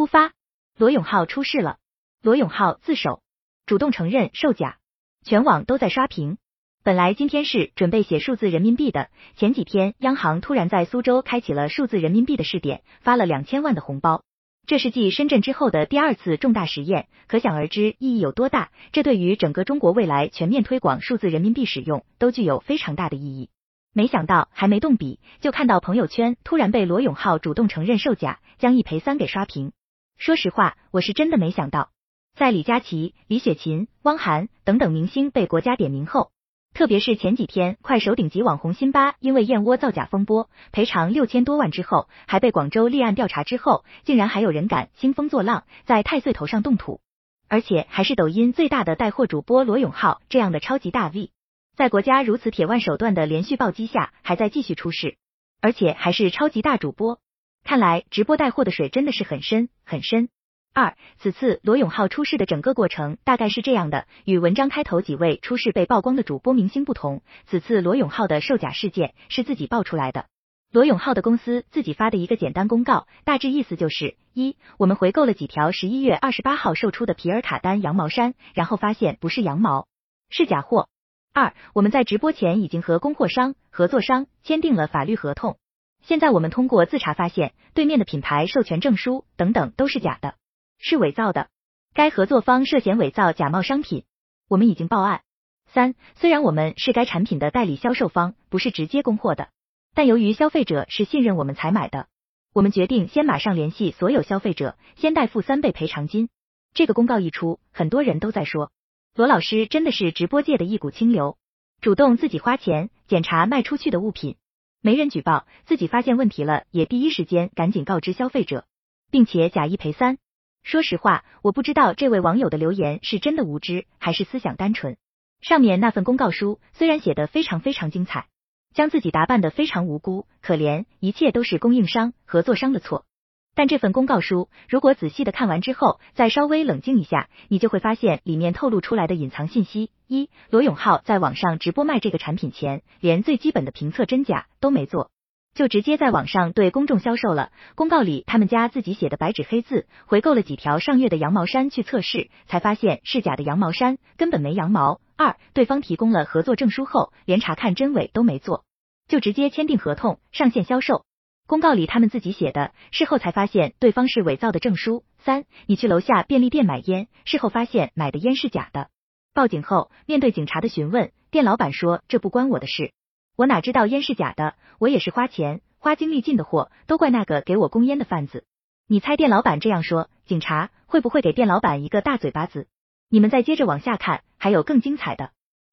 突发，罗永浩出事了。罗永浩自首，主动承认售假，全网都在刷屏。本来今天是准备写数字人民币的，前几天央行突然在苏州开启了数字人民币的试点，发了两千万的红包。这是继深圳之后的第二次重大实验，可想而知意义有多大。这对于整个中国未来全面推广数字人民币使用都具有非常大的意义。没想到还没动笔，就看到朋友圈突然被罗永浩主动承认售假，将一赔三给刷屏。说实话，我是真的没想到，在李佳琦、李雪琴、汪涵等等明星被国家点名后。特别是前几天，快手顶级网红辛巴因为燕窝造假风波赔偿六千多万之后，还被广州立案调查之后，竟然还有人敢兴风作浪，在太岁头上动土，而且还是抖音最大的带货主播罗永浩这样的超级大 V，在国家如此铁腕手段的连续暴击下，还在继续出事，而且还是超级大主播，看来直播带货的水真的是很深很深。二，此次罗永浩出事的整个过程大概是这样的，与文章开头几位出事被曝光的主播明星不同，此次罗永浩的售假事件是自己爆出来的。罗永浩的公司自己发的一个简单公告，大致意思就是：一，我们回购了几条十一月二十八号售出的皮尔卡丹羊毛衫，然后发现不是羊毛，是假货；二，我们在直播前已经和供货商、合作商签订了法律合同，现在我们通过自查发现，对面的品牌授权证书等等都是假的。是伪造的，该合作方涉嫌伪造假冒商品，我们已经报案。三，虽然我们是该产品的代理销售方，不是直接供货的，但由于消费者是信任我们才买的，我们决定先马上联系所有消费者，先代付三倍赔偿金。这个公告一出，很多人都在说，罗老师真的是直播界的一股清流，主动自己花钱检查卖出去的物品，没人举报，自己发现问题了，也第一时间赶紧告知消费者，并且假一赔三。说实话，我不知道这位网友的留言是真的无知，还是思想单纯。上面那份公告书虽然写得非常非常精彩，将自己打扮得非常无辜、可怜，一切都是供应商、合作商的错。但这份公告书，如果仔细的看完之后，再稍微冷静一下，你就会发现里面透露出来的隐藏信息：一，罗永浩在网上直播卖这个产品前，连最基本的评测真假都没做。就直接在网上对公众销售了。公告里他们家自己写的白纸黑字，回购了几条上月的羊毛衫去测试，才发现是假的羊毛衫，根本没羊毛。二，对方提供了合作证书后，连查看真伪都没做，就直接签订合同上线销售。公告里他们自己写的，事后才发现对方是伪造的证书。三，你去楼下便利店买烟，事后发现买的烟是假的。报警后，面对警察的询问，店老板说这不关我的事。我哪知道烟是假的？我也是花钱花精力进的货，都怪那个给我供烟的贩子。你猜店老板这样说，警察会不会给店老板一个大嘴巴子？你们再接着往下看，还有更精彩的。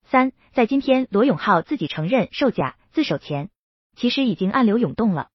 三，在今天罗永浩自己承认售假自首前，其实已经暗流涌动了。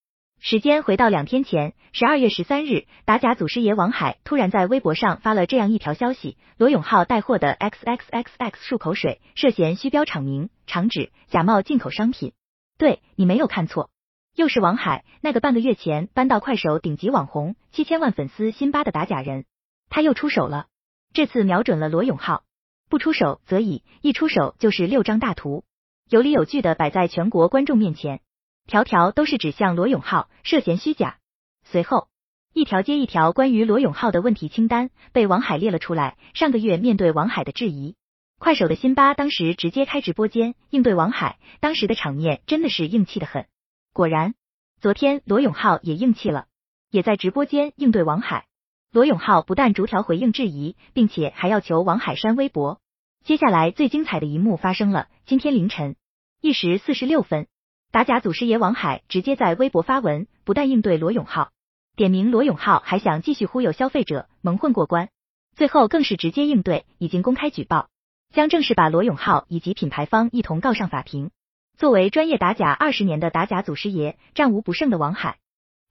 时间回到两天前，十二月十三日，打假祖师爷王海突然在微博上发了这样一条消息：罗永浩带货的 XXXX 漱口水涉嫌虚标厂名、厂址，假冒进口商品。对你没有看错，又是王海，那个半个月前搬到快手顶级网红、七千万粉丝辛巴的打假人，他又出手了。这次瞄准了罗永浩，不出手则已，一出手就是六张大图，有理有据的摆在全国观众面前。条条都是指向罗永浩涉嫌虚假，随后一条接一条关于罗永浩的问题清单被王海列了出来。上个月面对王海的质疑，快手的辛巴当时直接开直播间应对王海，当时的场面真的是硬气的很。果然，昨天罗永浩也硬气了，也在直播间应对王海。罗永浩不但逐条回应质疑，并且还要求王海删微博。接下来最精彩的一幕发生了，今天凌晨一时四十六分。打假祖师爷王海直接在微博发文，不但应对罗永浩，点名罗永浩还想继续忽悠消费者蒙混过关，最后更是直接应对，已经公开举报，将正式把罗永浩以及品牌方一同告上法庭。作为专业打假二十年的打假祖师爷，战无不胜的王海，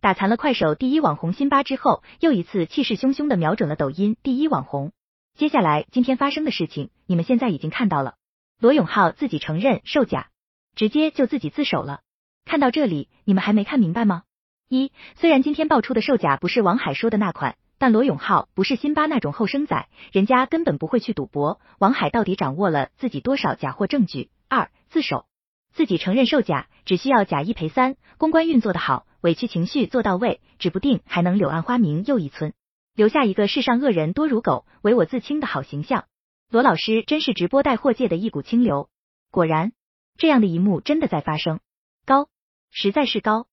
打残了快手第一网红辛巴之后，又一次气势汹汹的瞄准了抖音第一网红。接下来今天发生的事情，你们现在已经看到了，罗永浩自己承认售假。直接就自己自首了。看到这里，你们还没看明白吗？一，虽然今天爆出的售假不是王海说的那款，但罗永浩不是辛巴那种后生仔，人家根本不会去赌博。王海到底掌握了自己多少假货证据？二，自首。自己承认售假，只需要假一赔三，公关运作的好，委屈情绪做到位，指不定还能柳暗花明又一村，留下一个世上恶人多如狗，唯我自清的好形象。罗老师真是直播带货界的一股清流，果然。这样的一幕真的在发生。高实在是高。